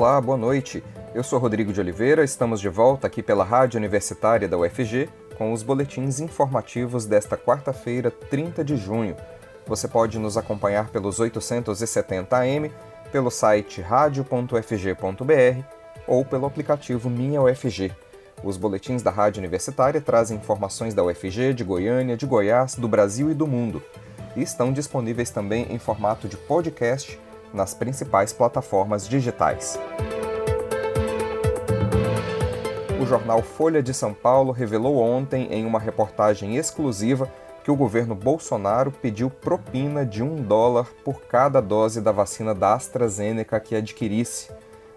Olá, boa noite. Eu sou Rodrigo de Oliveira, estamos de volta aqui pela Rádio Universitária da UFG com os boletins informativos desta quarta-feira, 30 de junho. Você pode nos acompanhar pelos 870 AM, pelo site radio.ufg.br ou pelo aplicativo Minha UFG. Os boletins da Rádio Universitária trazem informações da UFG, de Goiânia, de Goiás, do Brasil e do mundo. E estão disponíveis também em formato de podcast nas principais plataformas digitais. O jornal Folha de São Paulo revelou ontem, em uma reportagem exclusiva, que o governo Bolsonaro pediu propina de um dólar por cada dose da vacina da AstraZeneca que adquirisse.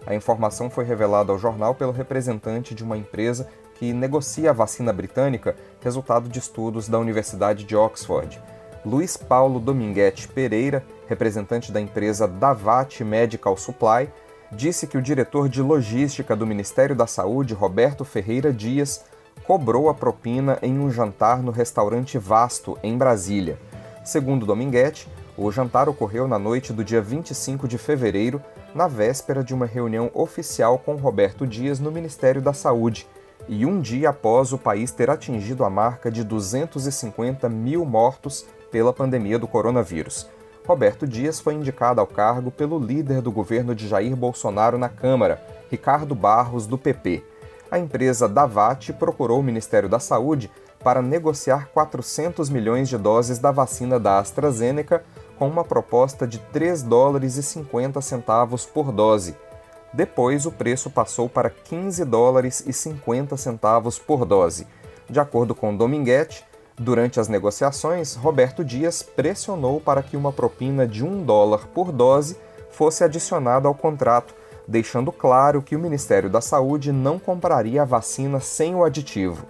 A informação foi revelada ao jornal pelo representante de uma empresa que negocia a vacina britânica, resultado de estudos da Universidade de Oxford. Luiz Paulo Dominguete Pereira, representante da empresa Davat Medical Supply, disse que o diretor de logística do Ministério da Saúde, Roberto Ferreira Dias, cobrou a propina em um jantar no restaurante Vasto, em Brasília. Segundo Dominguete, o jantar ocorreu na noite do dia 25 de fevereiro, na véspera de uma reunião oficial com Roberto Dias no Ministério da Saúde, e um dia após o país ter atingido a marca de 250 mil mortos pela pandemia do coronavírus. Roberto Dias foi indicado ao cargo pelo líder do governo de Jair Bolsonaro na Câmara, Ricardo Barros, do PP. A empresa Davat procurou o Ministério da Saúde para negociar 400 milhões de doses da vacina da AstraZeneca com uma proposta de 3 dólares e 50 centavos por dose. Depois, o preço passou para 15 dólares e 50 centavos por dose. De acordo com Dominguete, durante as negociações, Roberto Dias pressionou para que uma propina de um dólar por dose fosse adicionada ao contrato, deixando claro que o Ministério da Saúde não compraria a vacina sem o aditivo.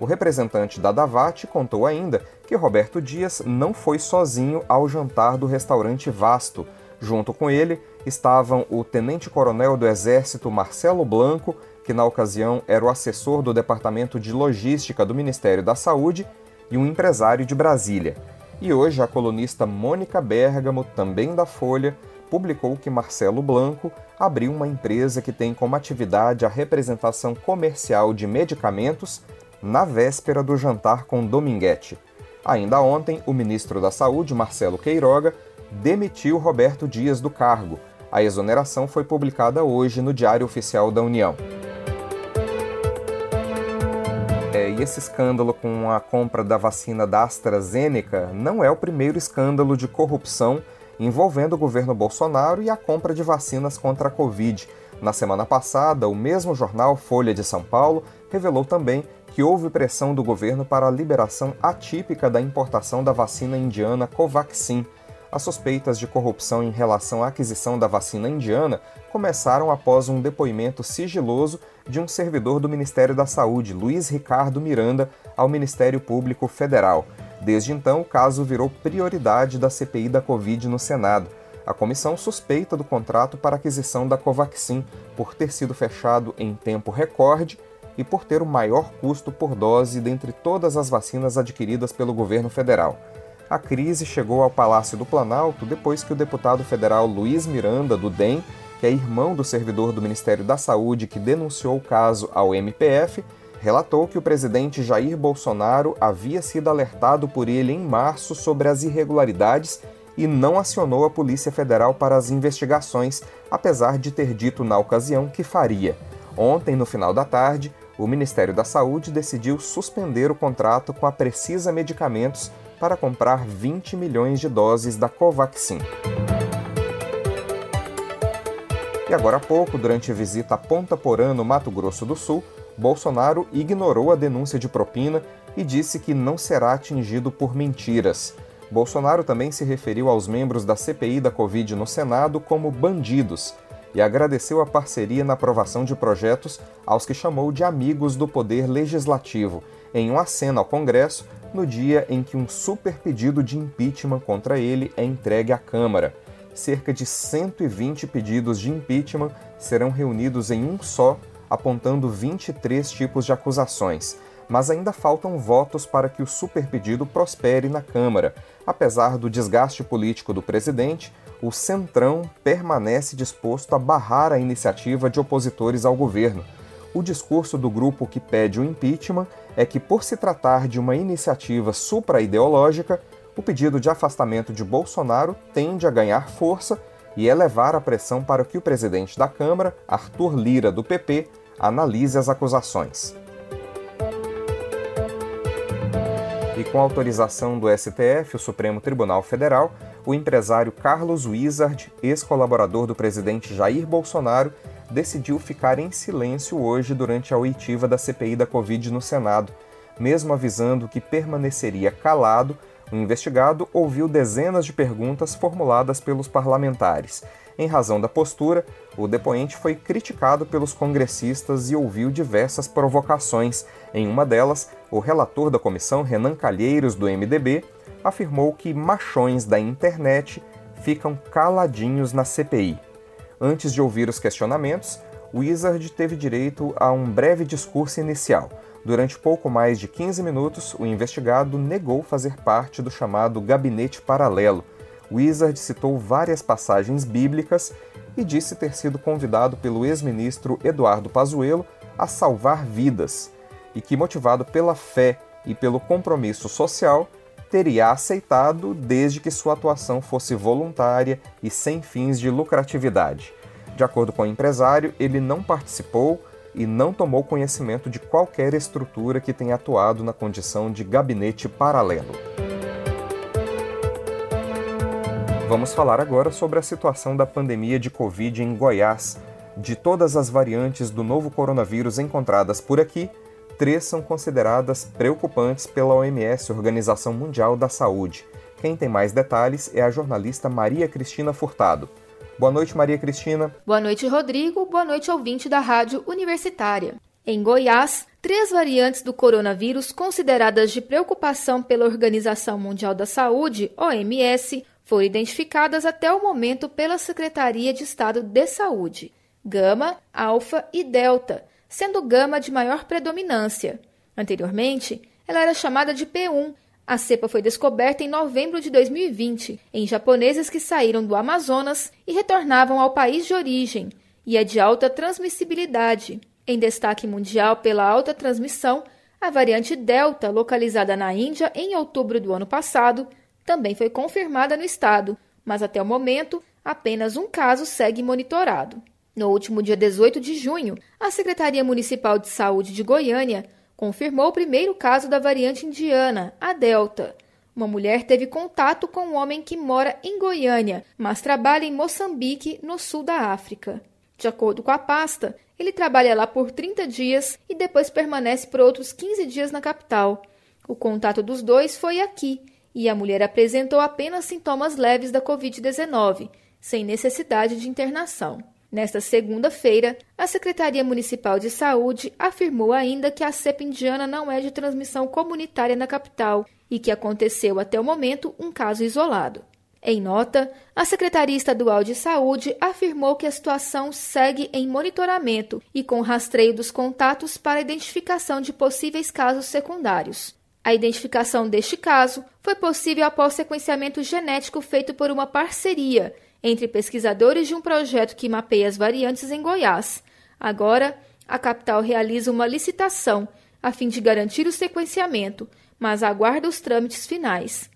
O representante da Davat contou ainda que Roberto Dias não foi sozinho ao jantar do restaurante Vasto. Junto com ele estavam o tenente-coronel do Exército Marcelo Blanco, que na ocasião era o assessor do Departamento de Logística do Ministério da Saúde, e um empresário de Brasília. E hoje a colunista Mônica Bergamo, também da Folha, publicou que Marcelo Blanco abriu uma empresa que tem como atividade a representação comercial de medicamentos na véspera do jantar com Dominguete. Ainda ontem, o ministro da Saúde, Marcelo Queiroga, demitiu Roberto Dias do cargo. A exoneração foi publicada hoje no Diário Oficial da União. É, e esse escândalo com a compra da vacina da AstraZeneca não é o primeiro escândalo de corrupção envolvendo o governo Bolsonaro e a compra de vacinas contra a Covid. Na semana passada, o mesmo jornal Folha de São Paulo revelou também que houve pressão do governo para a liberação atípica da importação da vacina indiana Covaxin. As suspeitas de corrupção em relação à aquisição da vacina indiana começaram após um depoimento sigiloso de um servidor do Ministério da Saúde, Luiz Ricardo Miranda, ao Ministério Público Federal. Desde então, o caso virou prioridade da CPI da Covid no Senado. A comissão suspeita do contrato para aquisição da Covaxin por ter sido fechado em tempo recorde e por ter o maior custo por dose dentre todas as vacinas adquiridas pelo governo federal. A crise chegou ao Palácio do Planalto depois que o deputado federal Luiz Miranda, do DEM, que é irmão do servidor do Ministério da Saúde que denunciou o caso ao MPF, relatou que o presidente Jair Bolsonaro havia sido alertado por ele em março sobre as irregularidades e não acionou a Polícia Federal para as investigações, apesar de ter dito na ocasião que faria. Ontem, no final da tarde, o Ministério da Saúde decidiu suspender o contrato com a Precisa Medicamentos para comprar 20 milhões de doses da Covaxin. E agora há pouco, durante a visita a Ponta Porã, no Mato Grosso do Sul, Bolsonaro ignorou a denúncia de propina e disse que não será atingido por mentiras. Bolsonaro também se referiu aos membros da CPI da Covid no Senado como bandidos e agradeceu a parceria na aprovação de projetos aos que chamou de amigos do Poder Legislativo, em um aceno ao Congresso no dia em que um super pedido de impeachment contra ele é entregue à Câmara. Cerca de 120 pedidos de impeachment serão reunidos em um só, apontando 23 tipos de acusações. mas ainda faltam votos para que o superpedido prospere na Câmara. Apesar do desgaste político do presidente, o Centrão permanece disposto a barrar a iniciativa de opositores ao governo. O discurso do grupo que pede o impeachment é que, por se tratar de uma iniciativa supra-ideológica, o pedido de afastamento de Bolsonaro tende a ganhar força e elevar a pressão para que o presidente da Câmara, Arthur Lira, do PP, analise as acusações. E com autorização do STF, o Supremo Tribunal Federal, o empresário Carlos Wizard, ex-colaborador do presidente Jair Bolsonaro, decidiu ficar em silêncio hoje durante a oitiva da CPI da Covid no Senado. Mesmo avisando que permaneceria calado, o investigado ouviu dezenas de perguntas formuladas pelos parlamentares em razão da postura, o depoente foi criticado pelos congressistas e ouviu diversas provocações. Em uma delas, o relator da comissão, Renan Calheiros, do MDB, afirmou que machões da internet ficam caladinhos na CPI. Antes de ouvir os questionamentos, Wizard teve direito a um breve discurso inicial. Durante pouco mais de 15 minutos, o investigado negou fazer parte do chamado gabinete paralelo Wizard citou várias passagens bíblicas e disse ter sido convidado pelo ex-ministro Eduardo Pazuello a salvar vidas e que, motivado pela fé e pelo compromisso social, teria aceitado desde que sua atuação fosse voluntária e sem fins de lucratividade. De acordo com o empresário, ele não participou e não tomou conhecimento de qualquer estrutura que tenha atuado na condição de gabinete paralelo. Vamos falar agora sobre a situação da pandemia de Covid em Goiás. De todas as variantes do novo coronavírus encontradas por aqui, três são consideradas preocupantes pela OMS, Organização Mundial da Saúde. Quem tem mais detalhes é a jornalista Maria Cristina Furtado. Boa noite, Maria Cristina. Boa noite, Rodrigo. Boa noite, ouvinte da Rádio Universitária. Em Goiás, três variantes do coronavírus consideradas de preocupação pela Organização Mundial da Saúde, OMS, foram identificadas até o momento pela Secretaria de Estado de Saúde: gama, alfa e delta, sendo gama de maior predominância. Anteriormente, ela era chamada de P1. A cepa foi descoberta em novembro de 2020 em japoneses que saíram do Amazonas e retornavam ao país de origem, e é de alta transmissibilidade. Em destaque mundial pela alta transmissão, a variante Delta, localizada na Índia em outubro do ano passado, também foi confirmada no estado, mas até o momento apenas um caso segue monitorado. No último dia 18 de junho, a Secretaria Municipal de Saúde de Goiânia confirmou o primeiro caso da variante indiana, a Delta. Uma mulher teve contato com um homem que mora em Goiânia, mas trabalha em Moçambique, no sul da África. De acordo com a pasta, ele trabalha lá por 30 dias e depois permanece por outros 15 dias na capital. O contato dos dois foi aqui, e a mulher apresentou apenas sintomas leves da Covid-19, sem necessidade de internação. Nesta segunda-feira, a Secretaria Municipal de Saúde afirmou ainda que a cepa indiana não é de transmissão comunitária na capital e que aconteceu até o momento um caso isolado. Em nota, a Secretaria Estadual de Saúde afirmou que a situação segue em monitoramento e com rastreio dos contatos para identificação de possíveis casos secundários. A identificação deste caso foi possível após sequenciamento genético feito por uma parceria entre pesquisadores de um projeto que mapeia as variantes em Goiás. Agora, a capital realiza uma licitação a fim de garantir o sequenciamento, mas aguarda os trâmites finais.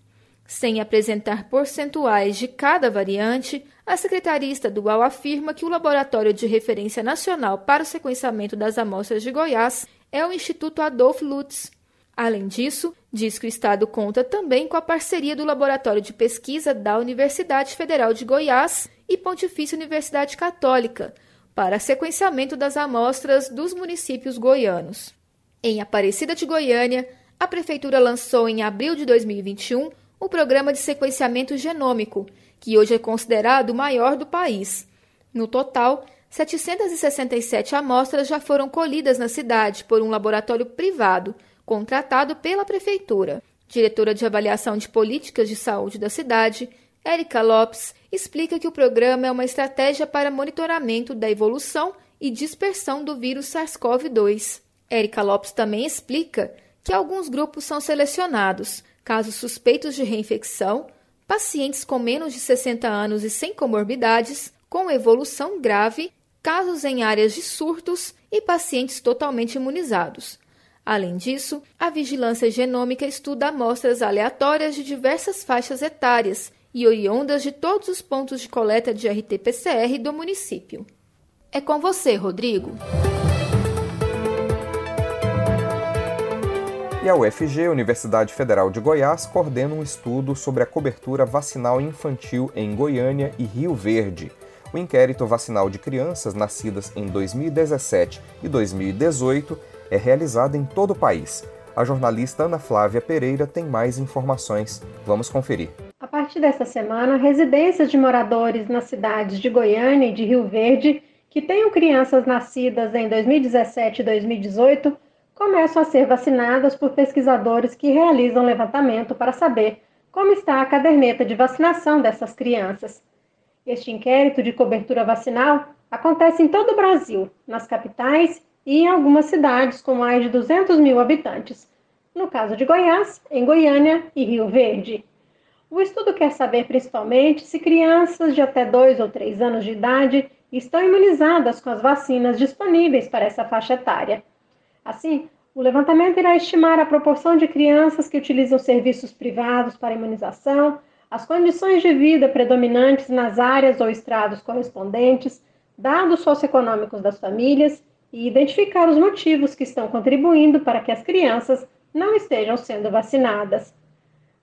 Sem apresentar percentuais de cada variante, a Secretaria Estadual afirma que o Laboratório de Referência Nacional para o Sequenciamento das Amostras de Goiás é o Instituto Adolf Lutz. Além disso, diz que o Estado conta também com a parceria do Laboratório de Pesquisa da Universidade Federal de Goiás e Pontifícia Universidade Católica para sequenciamento das amostras dos municípios goianos. Em Aparecida de Goiânia, a Prefeitura lançou em abril de 2021 o Programa de Sequenciamento Genômico, que hoje é considerado o maior do país. No total, 767 amostras já foram colhidas na cidade por um laboratório privado contratado pela Prefeitura. Diretora de Avaliação de Políticas de Saúde da cidade, Érica Lopes, explica que o programa é uma estratégia para monitoramento da evolução e dispersão do vírus SARS-CoV-2. Érica Lopes também explica que alguns grupos são selecionados, casos suspeitos de reinfecção, pacientes com menos de 60 anos e sem comorbidades, com evolução grave, casos em áreas de surtos e pacientes totalmente imunizados. Além disso, a vigilância genômica estuda amostras aleatórias de diversas faixas etárias e oriundas de todos os pontos de coleta de RT-PCR do município. É com você, Rodrigo. E a UFG, Universidade Federal de Goiás, coordena um estudo sobre a cobertura vacinal infantil em Goiânia e Rio Verde. O inquérito vacinal de crianças nascidas em 2017 e 2018 é realizado em todo o país. A jornalista Ana Flávia Pereira tem mais informações. Vamos conferir. A partir desta semana, residências de moradores nas cidades de Goiânia e de Rio Verde que tenham crianças nascidas em 2017 e 2018 começam a ser vacinadas por pesquisadores que realizam levantamento para saber como está a caderneta de vacinação dessas crianças. Este inquérito de cobertura vacinal acontece em todo o Brasil, nas capitais e em algumas cidades com mais de 200 mil habitantes. No caso de Goiás, em Goiânia e Rio Verde. O estudo quer saber principalmente se crianças de até 2 ou 3 anos de idade estão imunizadas com as vacinas disponíveis para essa faixa etária. Assim, o levantamento irá estimar a proporção de crianças que utilizam serviços privados para imunização, as condições de vida predominantes nas áreas ou estrados correspondentes, dados socioeconômicos das famílias e identificar os motivos que estão contribuindo para que as crianças não estejam sendo vacinadas.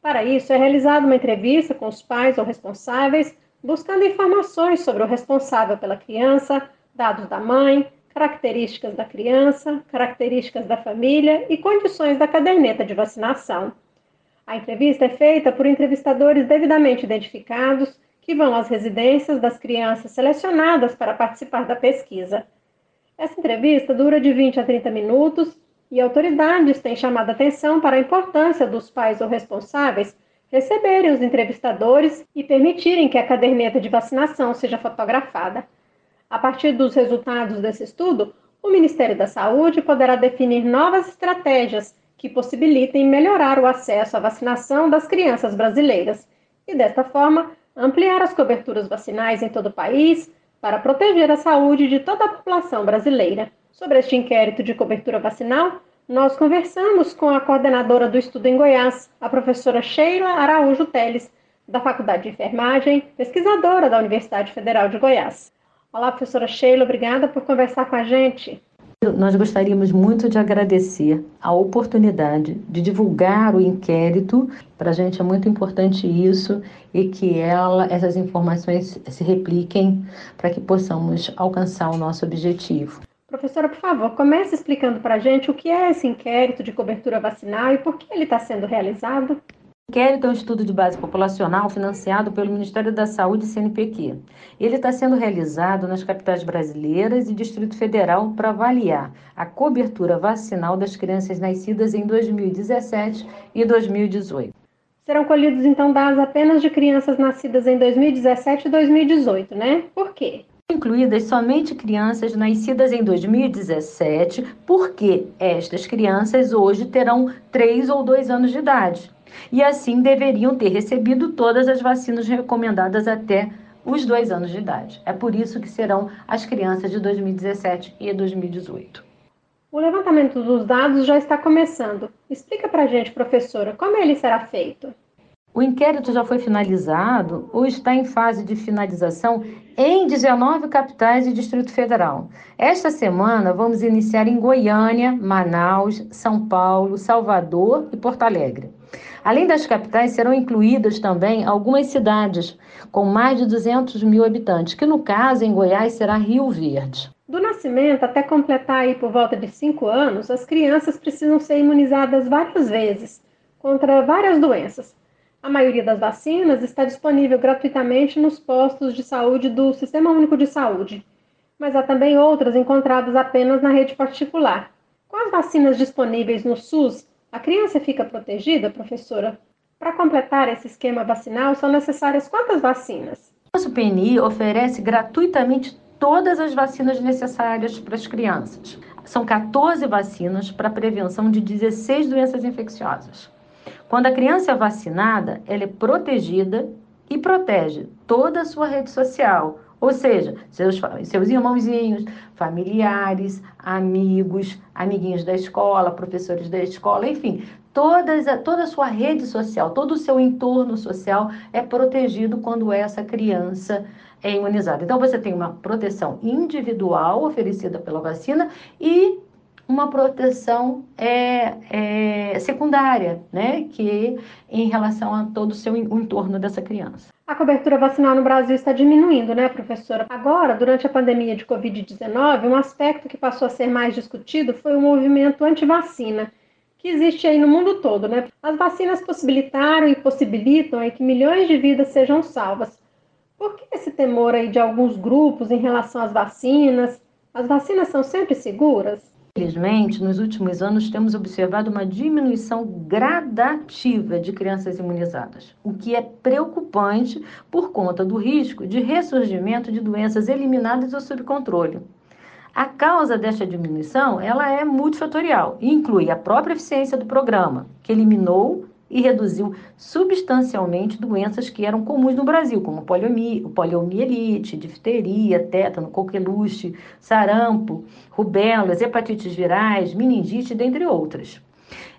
Para isso, é realizada uma entrevista com os pais ou responsáveis, buscando informações sobre o responsável pela criança, dados da mãe, características da criança, características da família e condições da caderneta de vacinação. A entrevista é feita por entrevistadores devidamente identificados que vão às residências das crianças selecionadas para participar da pesquisa. Essa entrevista dura de 20 a 30 minutos e autoridades têm chamado a atenção para a importância dos pais ou responsáveis receberem os entrevistadores e permitirem que a caderneta de vacinação seja fotografada. A partir dos resultados desse estudo, o Ministério da Saúde poderá definir novas estratégias que possibilitem melhorar o acesso à vacinação das crianças brasileiras e, desta forma, ampliar as coberturas vacinais em todo o país para proteger a saúde de toda a população brasileira. Sobre este inquérito de cobertura vacinal, nós conversamos com a coordenadora do estudo em Goiás, a professora Sheila Araújo Teles, da Faculdade de Enfermagem, pesquisadora da Universidade Federal de Goiás. Olá, professora Sheila, obrigada por conversar com a gente. Nós gostaríamos muito de agradecer a oportunidade de divulgar o inquérito. Para a gente é muito importante isso e que ela, essas informações se repliquem para que possamos alcançar o nosso objetivo. Professora, por favor, comece explicando para a gente o que é esse inquérito de cobertura vacinal e por que ele está sendo realizado inquérito é um estudo de base populacional financiado pelo Ministério da Saúde e CNPq. Ele está sendo realizado nas capitais brasileiras e Distrito Federal para avaliar a cobertura vacinal das crianças nascidas em 2017 e 2018. Serão colhidos então dados apenas de crianças nascidas em 2017 e 2018, né? Por quê? incluídas somente crianças nascidas em 2017, porque estas crianças hoje terão 3 ou 2 anos de idade e assim deveriam ter recebido todas as vacinas recomendadas até os dois anos de idade. É por isso que serão as crianças de 2017 e 2018. O levantamento dos dados já está começando. Explica para a gente, professora, como ele será feito? O inquérito já foi finalizado ou está em fase de finalização em 19 capitais e Distrito Federal. Esta semana vamos iniciar em Goiânia, Manaus, São Paulo, Salvador e Porto Alegre. Além das capitais, serão incluídas também algumas cidades com mais de 200 mil habitantes, que no caso, em Goiás, será Rio Verde. Do nascimento até completar aí por volta de 5 anos, as crianças precisam ser imunizadas várias vezes contra várias doenças. A maioria das vacinas está disponível gratuitamente nos postos de saúde do Sistema Único de Saúde, mas há também outras encontradas apenas na rede particular. Com as vacinas disponíveis no SUS, a criança fica protegida, professora? Para completar esse esquema vacinal, são necessárias quantas vacinas? Nosso PNI oferece gratuitamente todas as vacinas necessárias para as crianças. são 14 vacinas para prevenção de 16 doenças infecciosas. Quando a criança é vacinada, ela é protegida e protege toda a sua rede social, ou seja, seus, seus irmãozinhos, familiares, amigos, amiguinhos da escola, professores da escola, enfim, todas, toda a sua rede social, todo o seu entorno social é protegido quando essa criança é imunizada. Então, você tem uma proteção individual oferecida pela vacina e uma proteção é, é, secundária, né, que em relação a todo o seu o entorno dessa criança. A cobertura vacinal no Brasil está diminuindo, né, professora? Agora, durante a pandemia de Covid-19, um aspecto que passou a ser mais discutido foi o movimento anti-vacina, que existe aí no mundo todo, né? As vacinas possibilitaram e possibilitam aí que milhões de vidas sejam salvas. Por que esse temor aí de alguns grupos em relação às vacinas? As vacinas são sempre seguras? Infelizmente, nos últimos anos temos observado uma diminuição gradativa de crianças imunizadas, o que é preocupante por conta do risco de ressurgimento de doenças eliminadas ou sob controle. A causa desta diminuição ela é multifatorial e inclui a própria eficiência do programa, que eliminou e reduziu substancialmente doenças que eram comuns no Brasil, como poliomielite, difteria, tétano, coqueluche, sarampo, rubelas, hepatites virais, meningite, dentre outras.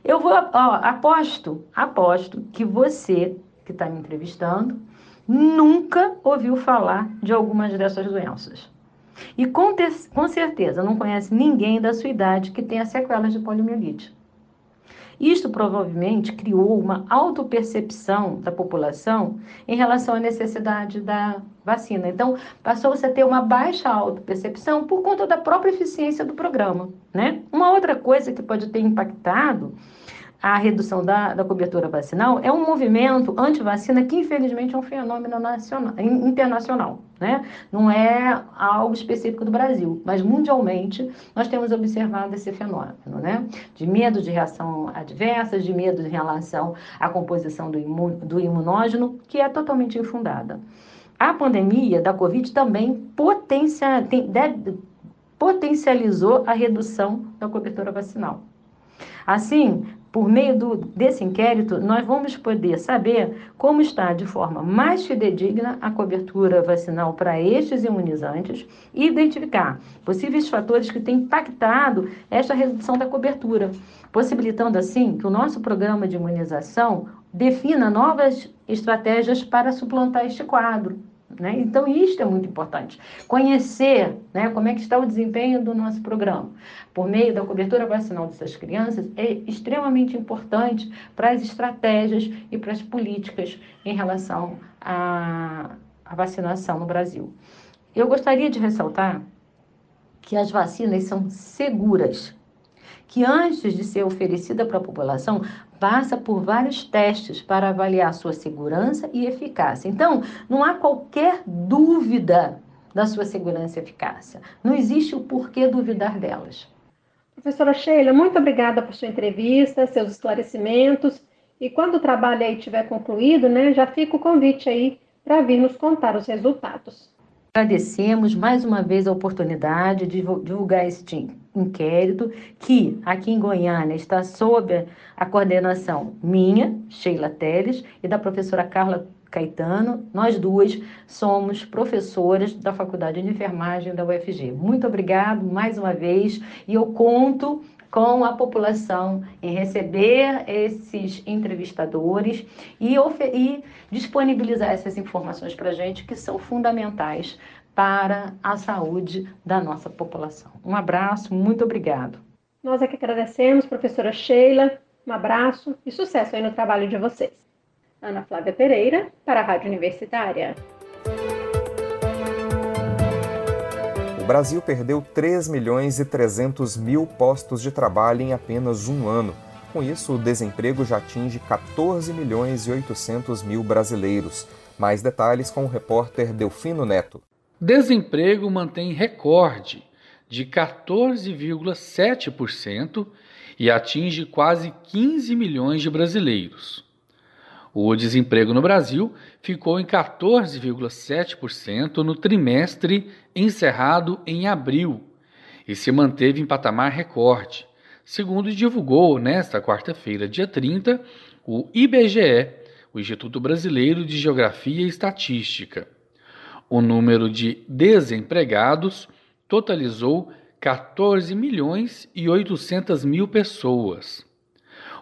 Eu vou, ó, aposto, aposto que você que está me entrevistando nunca ouviu falar de algumas dessas doenças. E com, com certeza não conhece ninguém da sua idade que tenha sequelas de poliomielite. Isto provavelmente criou uma autopercepção da população em relação à necessidade da vacina. Então, passou-se a ter uma baixa autopercepção por conta da própria eficiência do programa. Né? Uma outra coisa que pode ter impactado a redução da, da cobertura vacinal é um movimento anti-vacina que, infelizmente, é um fenômeno nacional, internacional. Né? Não é algo específico do Brasil, mas mundialmente nós temos observado esse fenômeno, né? De medo de reação adversa, de medo em relação à composição do, imun, do imunógeno, que é totalmente infundada. A pandemia da Covid também potencia, tem, deve, potencializou a redução da cobertura vacinal. Assim, por meio do, desse inquérito, nós vamos poder saber como está de forma mais fidedigna a cobertura vacinal para estes imunizantes e identificar possíveis fatores que têm impactado esta redução da cobertura, possibilitando assim que o nosso programa de imunização defina novas estratégias para suplantar este quadro. Né? Então, isto é muito importante. Conhecer né, como é que está o desempenho do nosso programa por meio da cobertura vacinal dessas crianças é extremamente importante para as estratégias e para as políticas em relação à, à vacinação no Brasil. Eu gostaria de ressaltar que as vacinas são seguras, que antes de ser oferecida para a população, passa por vários testes para avaliar sua segurança e eficácia. Então, não há qualquer dúvida da sua segurança e eficácia. Não existe o porquê duvidar delas. Professora Sheila, muito obrigada por sua entrevista, seus esclarecimentos. E quando o trabalho aí tiver concluído, né, já fica o convite aí para vir nos contar os resultados. Agradecemos mais uma vez a oportunidade de divulgar este inquérito, que aqui em Goiânia está sob a coordenação minha, Sheila Teles, e da professora Carla Caetano. Nós duas somos professoras da Faculdade de Enfermagem da UFG. Muito obrigado mais uma vez e eu conto com a população em receber esses entrevistadores e, e disponibilizar essas informações para a gente que são fundamentais para a saúde da nossa população. Um abraço, muito obrigado. Nós é que agradecemos, professora Sheila. Um abraço e sucesso aí no trabalho de vocês. Ana Flávia Pereira, para a Rádio Universitária. Brasil perdeu 3 milhões e 300 mil postos de trabalho em apenas um ano. Com isso, o desemprego já atinge 14 milhões e 800 mil brasileiros. Mais detalhes com o repórter Delfino Neto. Desemprego mantém recorde de 14,7% e atinge quase 15 milhões de brasileiros. O desemprego no Brasil ficou em 14,7% no trimestre encerrado em abril e se manteve em patamar recorde, segundo divulgou nesta quarta-feira, dia 30, o IBGE, o Instituto Brasileiro de Geografia e Estatística. O número de desempregados totalizou 14 milhões e 800 mil pessoas.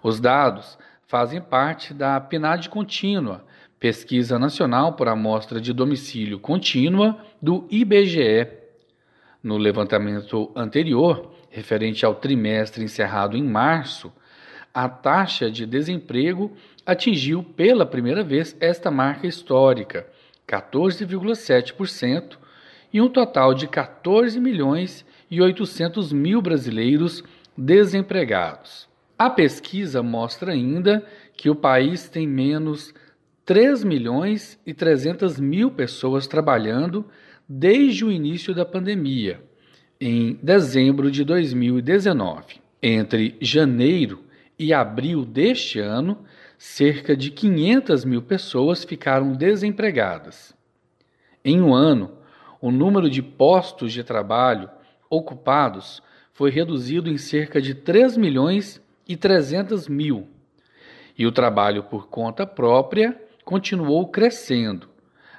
Os dados fazem parte da PNAD contínua, Pesquisa Nacional por Amostra de Domicílio Contínua do IBGE. No levantamento anterior, referente ao trimestre encerrado em março, a taxa de desemprego atingiu pela primeira vez esta marca histórica, 14,7%, e um total de 14 milhões e 800 mil brasileiros desempregados. A pesquisa mostra ainda que o país tem menos 3 milhões e 300 mil pessoas trabalhando desde o início da pandemia, em dezembro de 2019. Entre janeiro e abril deste ano, cerca de 500 mil pessoas ficaram desempregadas. Em um ano, o número de postos de trabalho ocupados foi reduzido em cerca de 3 milhões e 300 mil, e o trabalho por conta própria continuou crescendo,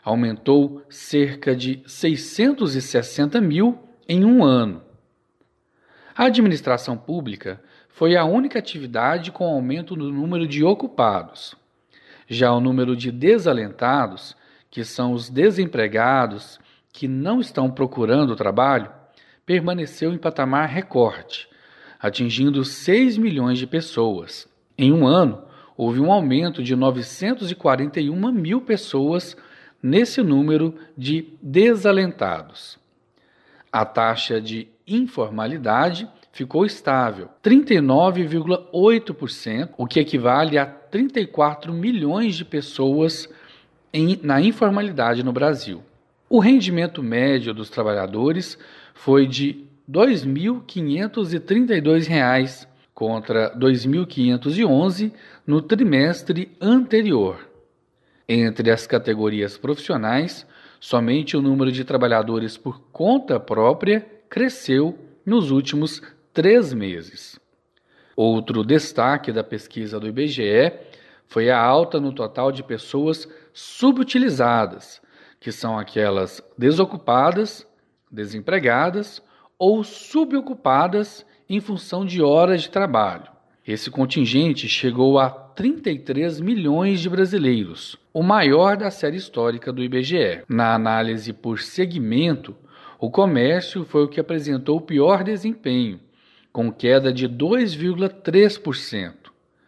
aumentou cerca de 660 mil em um ano. A administração pública foi a única atividade com aumento no número de ocupados. Já o número de desalentados, que são os desempregados que não estão procurando trabalho, permaneceu em patamar recorde, atingindo 6 milhões de pessoas. Em um ano, houve um aumento de 941 mil pessoas nesse número de desalentados. A taxa de informalidade ficou estável, 39,8%, o que equivale a 34 milhões de pessoas em, na informalidade no Brasil. O rendimento médio dos trabalhadores foi de R$ 2.532 contra R$ 2.511 no trimestre anterior. Entre as categorias profissionais, somente o número de trabalhadores por conta própria cresceu nos últimos três meses. Outro destaque da pesquisa do IBGE foi a alta no total de pessoas subutilizadas, que são aquelas desocupadas, desempregadas ou subocupadas em função de horas de trabalho. Esse contingente chegou a 33 milhões de brasileiros, o maior da série histórica do IBGE. Na análise por segmento, o comércio foi o que apresentou o pior desempenho, com queda de 2,3%,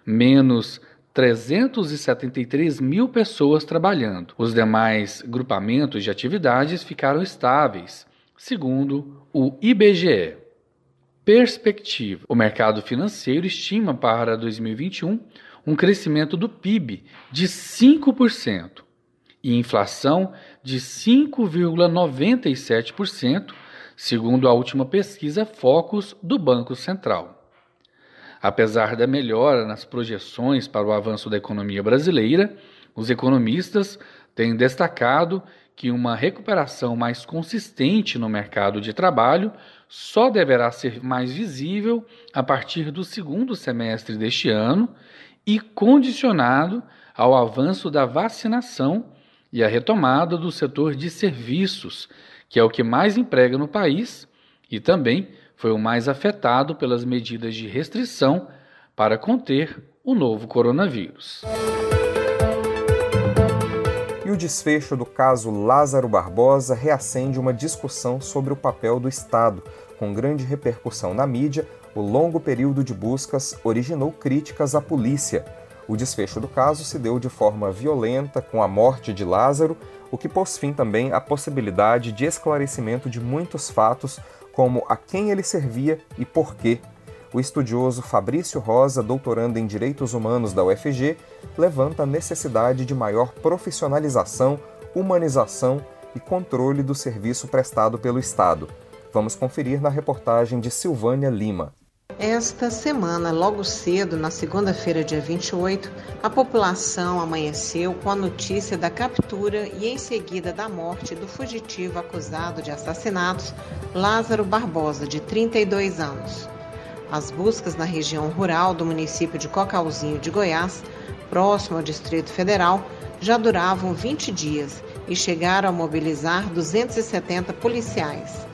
menos 373 mil pessoas trabalhando. Os demais grupamentos de atividades ficaram estáveis, segundo o IBGE. Perspectiva: o mercado financeiro estima para 2021 um crescimento do PIB de 5% e inflação de 5,97%, segundo a última pesquisa Focus do Banco Central. Apesar da melhora nas projeções para o avanço da economia brasileira, os economistas têm destacado que uma recuperação mais consistente no mercado de trabalho só deverá ser mais visível a partir do segundo semestre deste ano e condicionado ao avanço da vacinação e a retomada do setor de serviços, que é o que mais emprega no país e também foi o mais afetado pelas medidas de restrição para conter o novo coronavírus. E o desfecho do caso Lázaro Barbosa reacende uma discussão sobre o papel do Estado. Com grande repercussão na mídia, o longo período de buscas originou críticas à polícia. O desfecho do caso se deu de forma violenta, com a morte de Lázaro, o que pôs fim também à possibilidade de esclarecimento de muitos fatos como a quem ele servia e por quê. O estudioso Fabrício Rosa, doutorando em Direitos Humanos da UFG, levanta a necessidade de maior profissionalização, humanização e controle do serviço prestado pelo Estado. Vamos conferir na reportagem de Silvânia Lima. Esta semana, logo cedo, na segunda-feira, dia 28, a população amanheceu com a notícia da captura e em seguida da morte do fugitivo acusado de assassinatos Lázaro Barbosa, de 32 anos. As buscas na região rural do município de Cocalzinho de Goiás, próximo ao Distrito Federal, já duravam 20 dias e chegaram a mobilizar 270 policiais.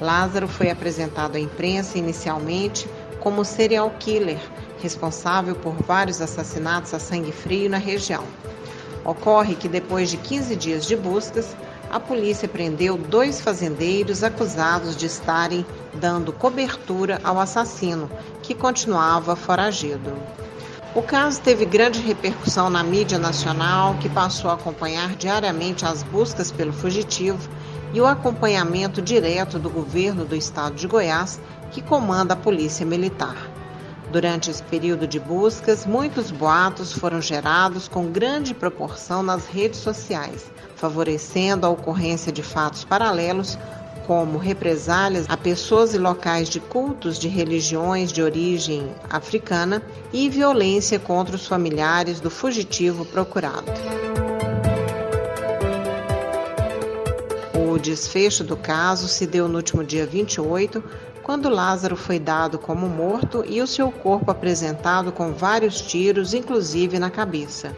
Lázaro foi apresentado à imprensa inicialmente como serial killer, responsável por vários assassinatos a sangue frio na região. Ocorre que depois de 15 dias de buscas, a polícia prendeu dois fazendeiros acusados de estarem dando cobertura ao assassino, que continuava foragido. O caso teve grande repercussão na mídia nacional, que passou a acompanhar diariamente as buscas pelo fugitivo e o acompanhamento direto do governo do estado de Goiás que comanda a Polícia Militar. Durante esse período de buscas, muitos boatos foram gerados com grande proporção nas redes sociais, favorecendo a ocorrência de fatos paralelos, como represálias a pessoas e locais de cultos de religiões de origem africana e violência contra os familiares do fugitivo procurado. O desfecho do caso se deu no último dia 28, quando Lázaro foi dado como morto e o seu corpo apresentado com vários tiros, inclusive na cabeça.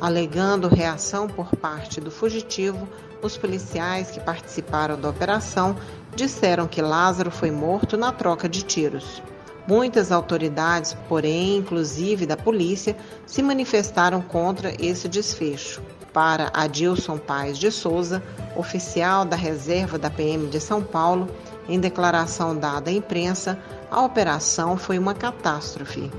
Alegando reação por parte do fugitivo, os policiais que participaram da operação disseram que Lázaro foi morto na troca de tiros. Muitas autoridades, porém, inclusive da polícia, se manifestaram contra esse desfecho. Para Adilson Paz de Souza, oficial da reserva da PM de São Paulo, em declaração dada à imprensa, a operação foi uma catástrofe.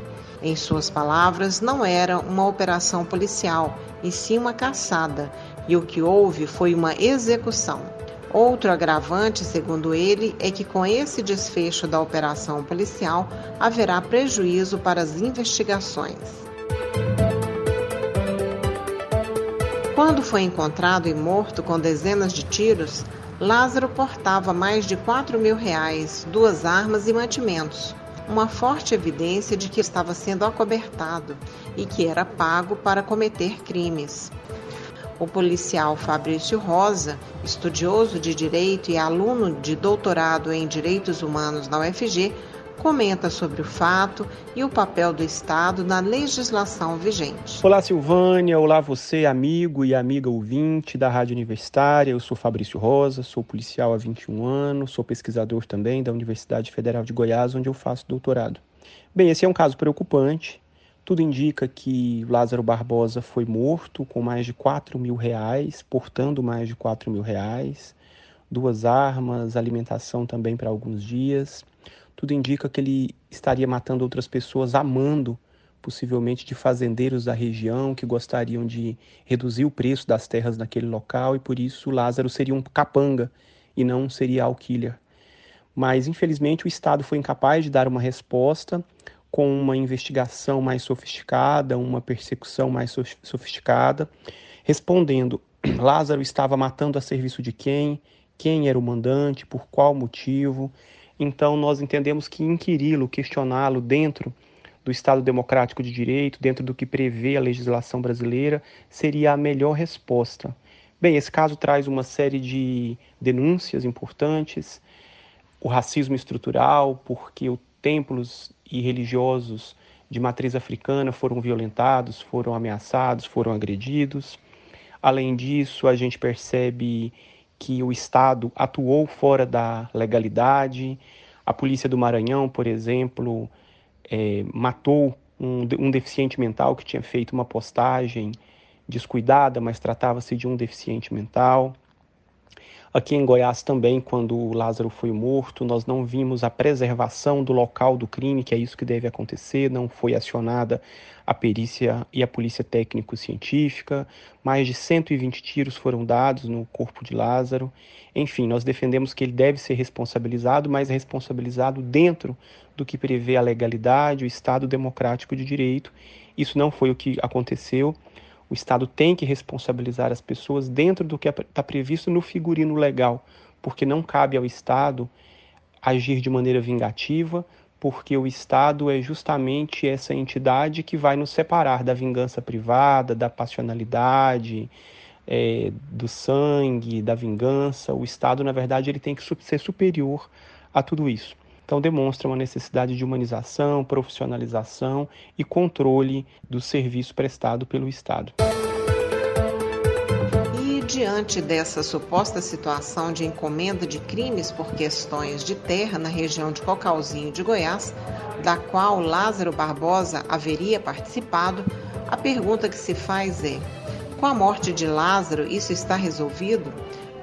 Em suas palavras, não era uma operação policial, e sim uma caçada, e o que houve foi uma execução. Outro agravante, segundo ele, é que com esse desfecho da operação policial haverá prejuízo para as investigações. Quando foi encontrado e morto com dezenas de tiros, Lázaro portava mais de 4 mil reais, duas armas e mantimentos, uma forte evidência de que estava sendo acobertado e que era pago para cometer crimes. O policial Fabrício Rosa, estudioso de direito e aluno de doutorado em direitos humanos na UFG, comenta sobre o fato e o papel do Estado na legislação vigente. Olá, Silvânia. Olá, você, amigo e amiga ouvinte da Rádio Universitária. Eu sou Fabrício Rosa, sou policial há 21 anos, sou pesquisador também da Universidade Federal de Goiás, onde eu faço doutorado. Bem, esse é um caso preocupante. Tudo indica que Lázaro Barbosa foi morto com mais de 4 mil reais, portando mais de 4 mil reais, duas armas, alimentação também para alguns dias tudo indica que ele estaria matando outras pessoas amando, possivelmente de fazendeiros da região que gostariam de reduzir o preço das terras naquele local e por isso Lázaro seria um capanga e não um serial killer. Mas infelizmente o Estado foi incapaz de dar uma resposta com uma investigação mais sofisticada, uma persecução mais sofisticada, respondendo: Lázaro estava matando a serviço de quem? Quem era o mandante? Por qual motivo? Então, nós entendemos que inquiri-lo, questioná-lo dentro do Estado Democrático de Direito, dentro do que prevê a legislação brasileira, seria a melhor resposta. Bem, esse caso traz uma série de denúncias importantes, o racismo estrutural, porque os templos e religiosos de matriz africana foram violentados, foram ameaçados, foram agredidos. Além disso, a gente percebe que o Estado atuou fora da legalidade. A polícia do Maranhão, por exemplo, é, matou um, um deficiente mental que tinha feito uma postagem descuidada, mas tratava-se de um deficiente mental. Aqui em Goiás também, quando o Lázaro foi morto, nós não vimos a preservação do local do crime, que é isso que deve acontecer, não foi acionada a perícia e a polícia técnico-científica, mais de 120 tiros foram dados no corpo de Lázaro. Enfim, nós defendemos que ele deve ser responsabilizado, mas responsabilizado dentro do que prevê a legalidade, o Estado democrático de direito. Isso não foi o que aconteceu. O Estado tem que responsabilizar as pessoas dentro do que está previsto no figurino legal, porque não cabe ao Estado agir de maneira vingativa, porque o Estado é justamente essa entidade que vai nos separar da vingança privada, da passionalidade, é, do sangue, da vingança. O Estado, na verdade, ele tem que ser superior a tudo isso. Então, demonstra uma necessidade de humanização, profissionalização e controle do serviço prestado pelo Estado. E diante dessa suposta situação de encomenda de crimes por questões de terra na região de Cocalzinho de Goiás, da qual Lázaro Barbosa haveria participado, a pergunta que se faz é: com a morte de Lázaro, isso está resolvido?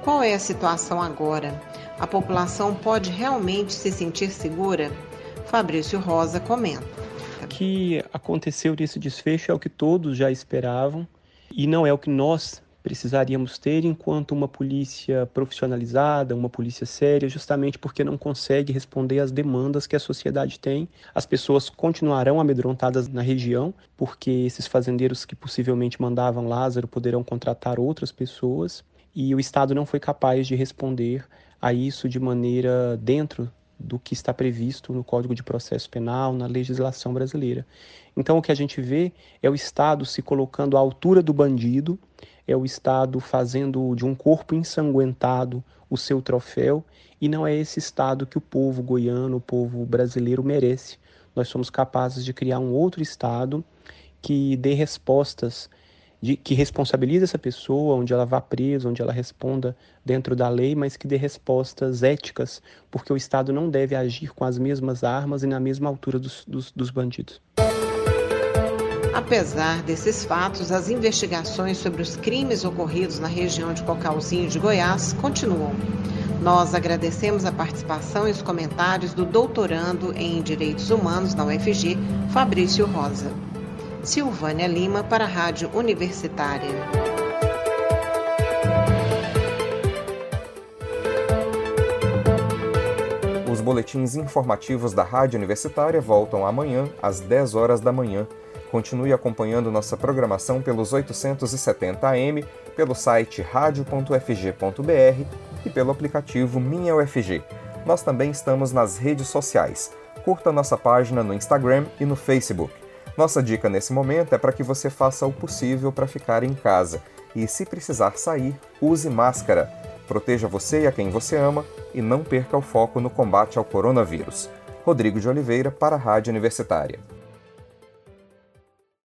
Qual é a situação agora? A população pode realmente se sentir segura? Fabrício Rosa comenta. O que aconteceu nesse desfecho é o que todos já esperavam e não é o que nós precisaríamos ter enquanto uma polícia profissionalizada, uma polícia séria, justamente porque não consegue responder às demandas que a sociedade tem. As pessoas continuarão amedrontadas na região, porque esses fazendeiros que possivelmente mandavam Lázaro poderão contratar outras pessoas, e o Estado não foi capaz de responder a isso de maneira dentro do que está previsto no Código de Processo Penal, na legislação brasileira. Então, o que a gente vê é o Estado se colocando à altura do bandido, é o Estado fazendo de um corpo ensanguentado o seu troféu, e não é esse Estado que o povo goiano, o povo brasileiro merece. Nós somos capazes de criar um outro Estado que dê respostas de, que responsabilize essa pessoa, onde ela vá presa, onde ela responda dentro da lei, mas que dê respostas éticas, porque o Estado não deve agir com as mesmas armas e na mesma altura dos, dos, dos bandidos. Apesar desses fatos, as investigações sobre os crimes ocorridos na região de Cocalzinho de Goiás continuam. Nós agradecemos a participação e os comentários do doutorando em Direitos Humanos na UFG, Fabrício Rosa. Silvânia Lima para a Rádio Universitária. Os boletins informativos da Rádio Universitária voltam amanhã às 10 horas da manhã. Continue acompanhando nossa programação pelos 870 AM, pelo site radio.fg.br e pelo aplicativo Minha UFG. Nós também estamos nas redes sociais. Curta nossa página no Instagram e no Facebook. Nossa dica nesse momento é para que você faça o possível para ficar em casa e, se precisar sair, use máscara. Proteja você e a quem você ama e não perca o foco no combate ao coronavírus. Rodrigo de Oliveira para a Rádio Universitária.